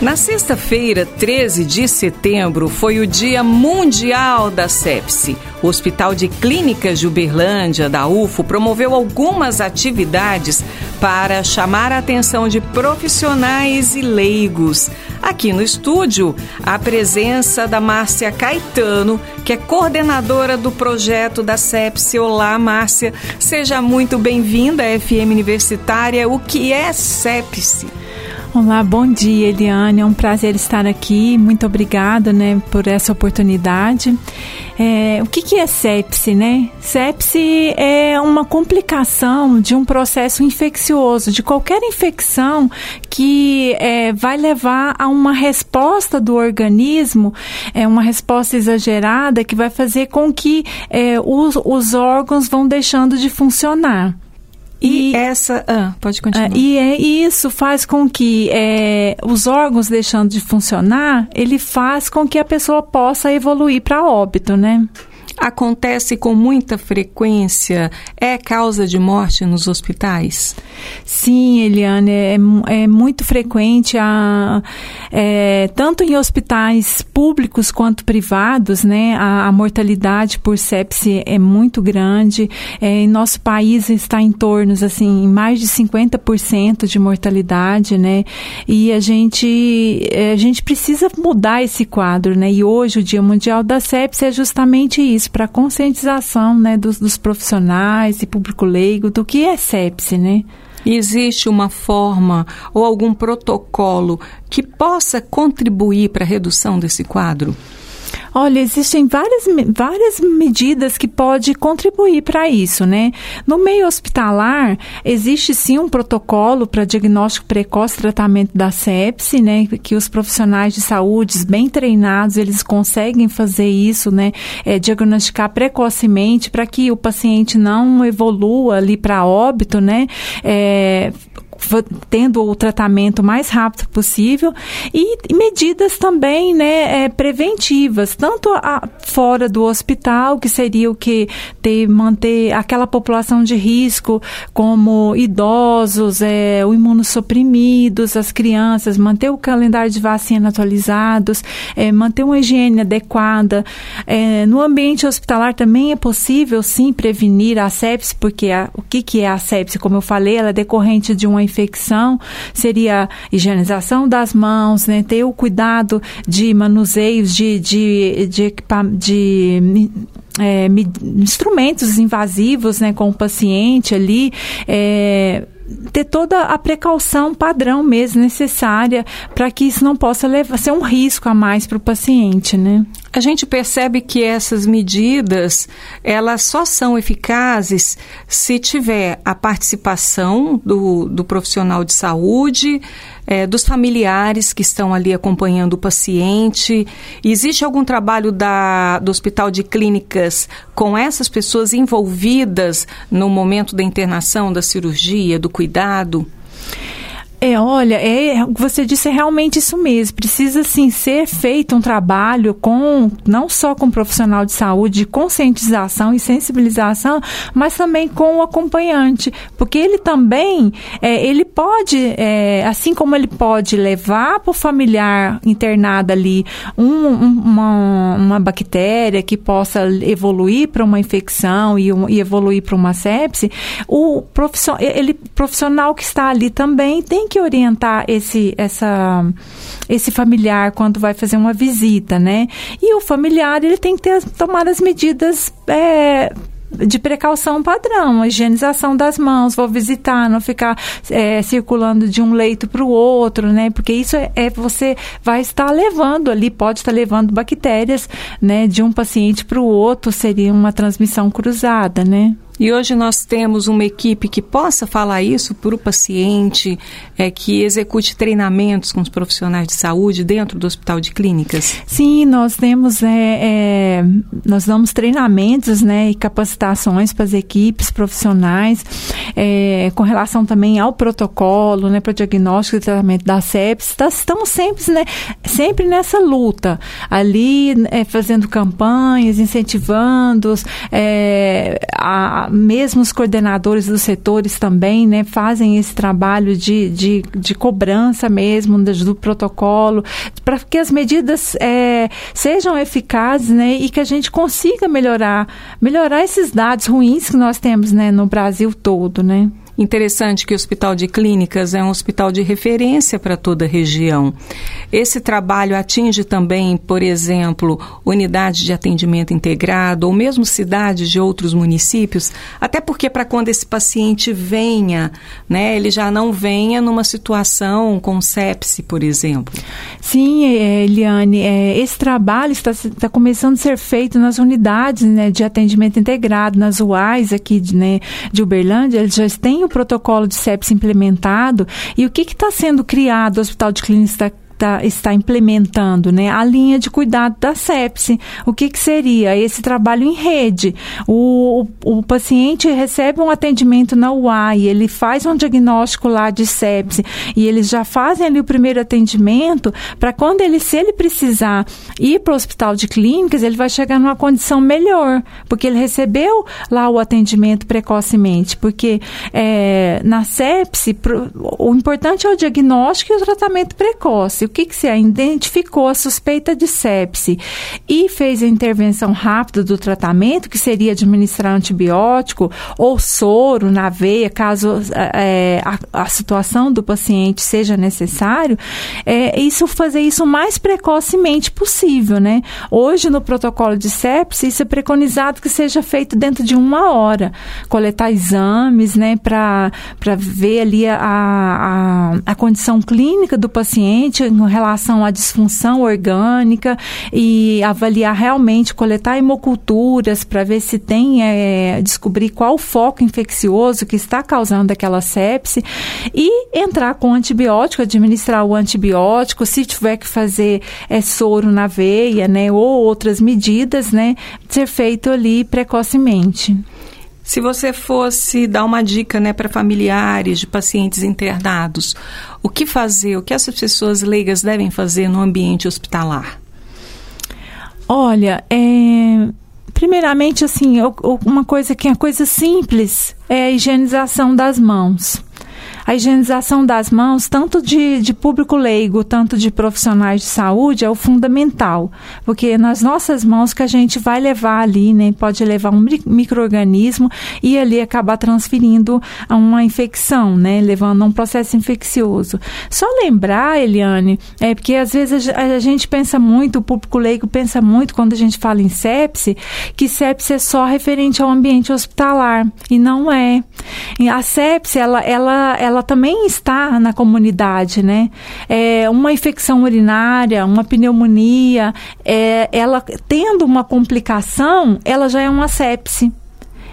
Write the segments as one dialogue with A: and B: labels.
A: Na sexta-feira, 13 de setembro, foi o Dia Mundial da Sepse. O Hospital de Clínicas de Uberlândia, da UFO, promoveu algumas atividades para chamar a atenção de profissionais e leigos. Aqui no estúdio, a presença da Márcia Caetano, que é coordenadora do projeto da Sepse. Olá, Márcia. Seja muito bem-vinda à FM Universitária. O que é Sepse?
B: Olá, bom dia, Eliane. É um prazer estar aqui. Muito obrigada, né, por essa oportunidade. É, o que, que é sepse, né? Sepse é uma complicação de um processo infeccioso, de qualquer infecção que é, vai levar a uma resposta do organismo, é uma resposta exagerada que vai fazer com que é, os, os órgãos vão deixando de funcionar.
A: E, e, essa. Ah, pode continuar.
B: e é, isso faz com que é, os órgãos deixando de funcionar, ele faz com que a pessoa possa evoluir para óbito, né?
A: Acontece com muita frequência? É causa de morte nos hospitais?
B: Sim, Eliane, é, é muito frequente, a, é, tanto em hospitais públicos quanto privados, né? A, a mortalidade por sepse é muito grande. É, em nosso país está em torno, assim, mais de 50% de mortalidade, né? E a gente, é, a gente precisa mudar esse quadro, né? E hoje o Dia Mundial da Sepse é justamente isso para conscientização né, dos, dos profissionais e público leigo do que é sepse, né?
A: Existe uma forma ou algum protocolo que possa contribuir para a redução desse quadro?
B: Olha, existem várias, várias medidas que podem contribuir para isso, né? No meio hospitalar, existe sim um protocolo para diagnóstico precoce e tratamento da sepse, né? Que os profissionais de saúde bem treinados, eles conseguem fazer isso, né? É, diagnosticar precocemente para que o paciente não evolua ali para óbito, né? É, tendo o tratamento mais rápido possível e, medidas também né, é, preventivas, tanto a, fora do hospital, que seria o que ter, manter aquela população de risco, como idosos, é, o imunossuprimidos, as crianças, manter o calendário de vacina atualizados, é, manter uma higiene adequada. É, no ambiente hospitalar também é possível, sim, prevenir a sepse, porque a, o que, que é a sepse? Como eu falei, ela é decorrente de uma infecção seria higienização das mãos, né? ter o cuidado de manuseios de, de, de, é, instrumentos invasivos né, com o paciente ali. É, ter toda a precaução padrão mesmo necessária para que isso não possa levar, ser um risco a mais para o paciente, né?
A: A gente percebe que essas medidas, elas só são eficazes se tiver a participação do, do profissional de saúde, é, dos familiares que estão ali acompanhando o paciente. Existe algum trabalho da, do Hospital de Clínicas com essas pessoas envolvidas no momento da internação, da cirurgia, do cuidado?
B: É, olha, é, você disse é realmente isso mesmo. Precisa sim ser feito um trabalho com não só com o profissional de saúde, de conscientização e sensibilização, mas também com o acompanhante, porque ele também é, ele pode, é, assim como ele pode levar para o familiar internado ali um, uma, uma bactéria que possa evoluir para uma infecção e, um, e evoluir para uma sepse, o profissional, ele profissional que está ali também tem que orientar esse, essa, esse familiar quando vai fazer uma visita, né? E o familiar, ele tem que ter, tomar as medidas é, de precaução padrão, a higienização das mãos, vou visitar, não ficar é, circulando de um leito para o outro, né? Porque isso é, é, você vai estar levando ali, pode estar levando bactérias, né? De um paciente para o outro, seria uma transmissão cruzada, né?
A: E hoje nós temos uma equipe que possa falar isso para o paciente, é, que execute treinamentos com os profissionais de saúde dentro do hospital de clínicas?
B: Sim, nós temos, é, é, nós damos treinamentos né, e capacitações para as equipes profissionais é, com relação também ao protocolo, né, para o diagnóstico e tratamento da sepsis. Tá, estamos sempre, né, sempre nessa luta, ali é, fazendo campanhas, incentivando é, mesmo os coordenadores dos setores também, né, fazem esse trabalho de, de, de cobrança mesmo do protocolo, para que as medidas é, sejam eficazes, né, e que a gente consiga melhorar, melhorar esses dados ruins que nós temos, né, no Brasil todo, né.
A: Interessante que o Hospital de Clínicas é um hospital de referência para toda a região. Esse trabalho atinge também, por exemplo, unidades de atendimento integrado ou mesmo cidades de outros municípios, até porque para quando esse paciente venha, né, ele já não venha numa situação com sepse, por exemplo.
B: Sim, é, Eliane, é, esse trabalho está, está começando a ser feito nas unidades né, de atendimento integrado, nas UAIs aqui né, de Uberlândia, eles já têm o protocolo de sepsis implementado e o que está sendo criado no Hospital de Clínica tá, está implementando, né? A linha de cuidado da sepse. O que, que seria? Esse trabalho em rede. O, o, o, paciente recebe um atendimento na UAI, ele faz um diagnóstico lá de sepse e eles já fazem ali o primeiro atendimento para quando ele, se ele precisar ir para o hospital de clínicas, ele vai chegar numa condição melhor, porque ele recebeu lá o atendimento precocemente, porque é, na sepse, o importante é o diagnóstico e o tratamento precoce o que, que se identificou a suspeita de sepse e fez a intervenção rápida do tratamento, que seria administrar antibiótico ou soro na veia, caso é, a, a, situação do paciente seja necessário, é, isso fazer isso o mais precocemente possível, né? Hoje, no protocolo de sepse, isso é preconizado que seja feito dentro de uma hora. Coletar exames, né, para ver ali a, a, a condição clínica do paciente, relação à disfunção orgânica e avaliar realmente, coletar hemoculturas para ver se tem, é, descobrir qual o foco infeccioso que está causando aquela sepse e entrar com antibiótico, administrar o antibiótico, se tiver que fazer é, soro na veia, né, ou outras medidas, né, ser feito ali precocemente.
A: Se você fosse dar uma dica né, para familiares de pacientes internados, o que fazer, o que essas pessoas leigas devem fazer no ambiente hospitalar?
B: Olha, é, primeiramente, assim, uma coisa que é coisa simples é a higienização das mãos a higienização das mãos, tanto de, de público leigo, tanto de profissionais de saúde, é o fundamental, porque é nas nossas mãos que a gente vai levar ali, né, pode levar um microorganismo e ali acabar transferindo a uma infecção, né, levando a um processo infeccioso. Só lembrar, Eliane, é porque às vezes a, a gente pensa muito, o público leigo pensa muito quando a gente fala em sepse, que sepse é só referente ao ambiente hospitalar e não é. A sepse ela ela ela ela também está na comunidade, né? É, uma infecção urinária, uma pneumonia, é, ela tendo uma complicação, ela já é uma sepse.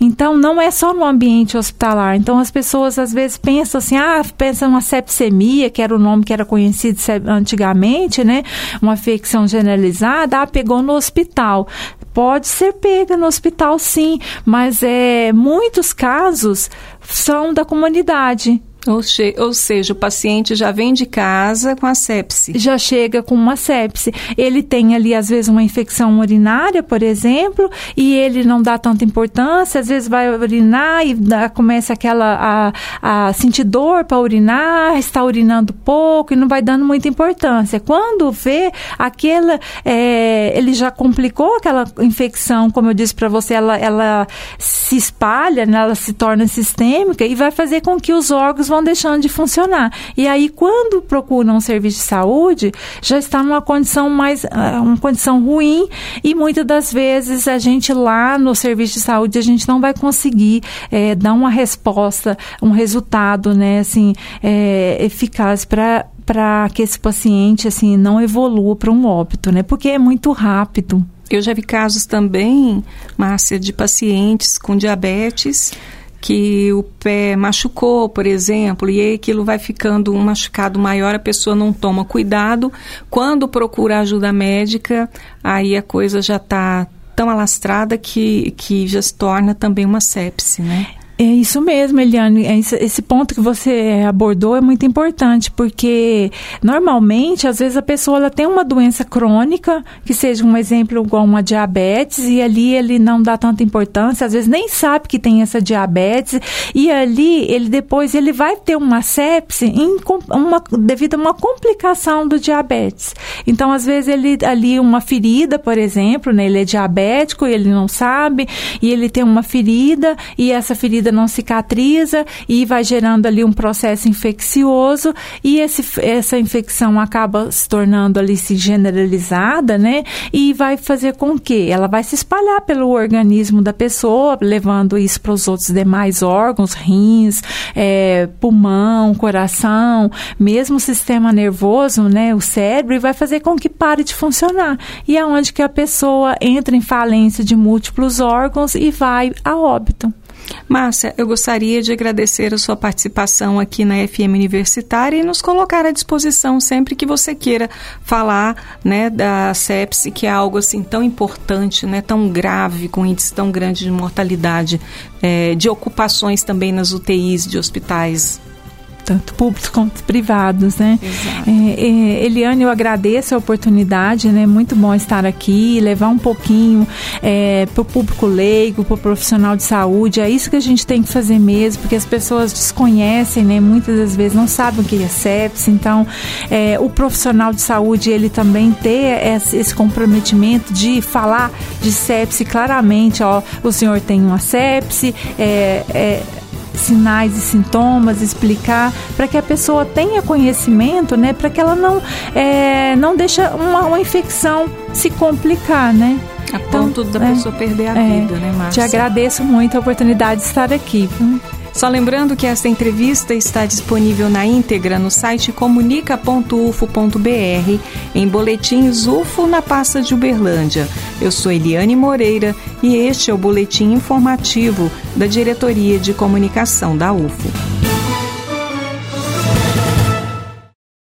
B: Então, não é só no ambiente hospitalar. Então, as pessoas às vezes pensam assim, ah, pensam uma sepsemia, que era o nome que era conhecido antigamente, né? Uma infecção generalizada, ah, pegou no hospital. Pode ser pega no hospital, sim, mas é, muitos casos são da comunidade.
A: Ou, ou, seja, o paciente já vem de casa com a sepse.
B: Já chega com uma sepse. Ele tem ali, às vezes, uma infecção urinária, por exemplo, e ele não dá tanta importância, às vezes vai urinar e dá, começa aquela a, a sentir dor para urinar, está urinando pouco e não vai dando muita importância. Quando vê aquela, é, ele já complicou aquela infecção, como eu disse para você, ela, ela se espalha, né, ela se torna sistêmica e vai fazer com que os órgãos vão deixando de funcionar. E aí, quando procuram um serviço de saúde, já está numa condição mais, ah, uma condição ruim e muitas das vezes a gente lá no serviço de saúde, a gente não vai conseguir é, dar uma resposta, um resultado, né, assim, é, eficaz para para que esse paciente assim não evolua para um óbito, né? Porque é muito rápido.
A: Eu já vi casos também, Márcia, de pacientes com diabetes que o pé machucou, por exemplo, e aquilo vai ficando um machucado maior, a pessoa não toma cuidado. Quando procura ajuda médica, aí a coisa já está tão alastrada que, que já se torna também uma sepse, né?
B: É isso mesmo, Eliane. É esse ponto que você abordou é muito importante, porque normalmente, às vezes, a pessoa ela tem uma doença crônica, que seja um exemplo igual uma diabetes, e ali ele não dá tanta importância, às vezes nem sabe que tem essa diabetes, e ali ele depois ele vai ter uma sepse em, uma, devido a uma complicação do diabetes. Então, às vezes, ele ali uma ferida, por exemplo, né, ele é diabético e ele não sabe, e ele tem uma ferida, e essa ferida ferida não cicatriza e vai gerando ali um processo infeccioso e esse, essa infecção acaba se tornando ali se generalizada, né? E vai fazer com que ela vai se espalhar pelo organismo da pessoa, levando isso para os outros demais órgãos, rins, é, pulmão, coração, mesmo o sistema nervoso, né? O cérebro, e vai fazer com que pare de funcionar. E é onde que a pessoa entra em falência de múltiplos órgãos e vai a óbito.
A: Márcia, eu gostaria de agradecer a sua participação aqui na FM Universitária e nos colocar à disposição sempre que você queira falar né, da sepse, que é algo assim tão importante, né, tão grave, com índice tão grande de mortalidade, é, de ocupações também nas UTIs de hospitais
B: tanto públicos quanto privados, né? É, é, Eliane, eu agradeço a oportunidade, né? Muito bom estar aqui, levar um pouquinho é, para o público leigo, para o profissional de saúde. É isso que a gente tem que fazer mesmo, porque as pessoas desconhecem, né? Muitas das vezes não sabem o que é sepsis. Então, é, o profissional de saúde ele também ter esse, comprometimento de falar de sepsis claramente. Ó, o senhor tem uma sepse, é, é sinais e sintomas, explicar para que a pessoa tenha conhecimento, né? Para que ela não é, não deixe uma, uma infecção se complicar, né?
A: A ponto então, da é, pessoa perder a é, vida, né, Márcia?
B: Te agradeço muito a oportunidade de estar aqui.
A: Só lembrando que esta entrevista está disponível na íntegra no site comunica.ufo.br, em boletins UFO na pasta de Uberlândia. Eu sou Eliane Moreira e este é o boletim informativo da Diretoria de Comunicação da UFO.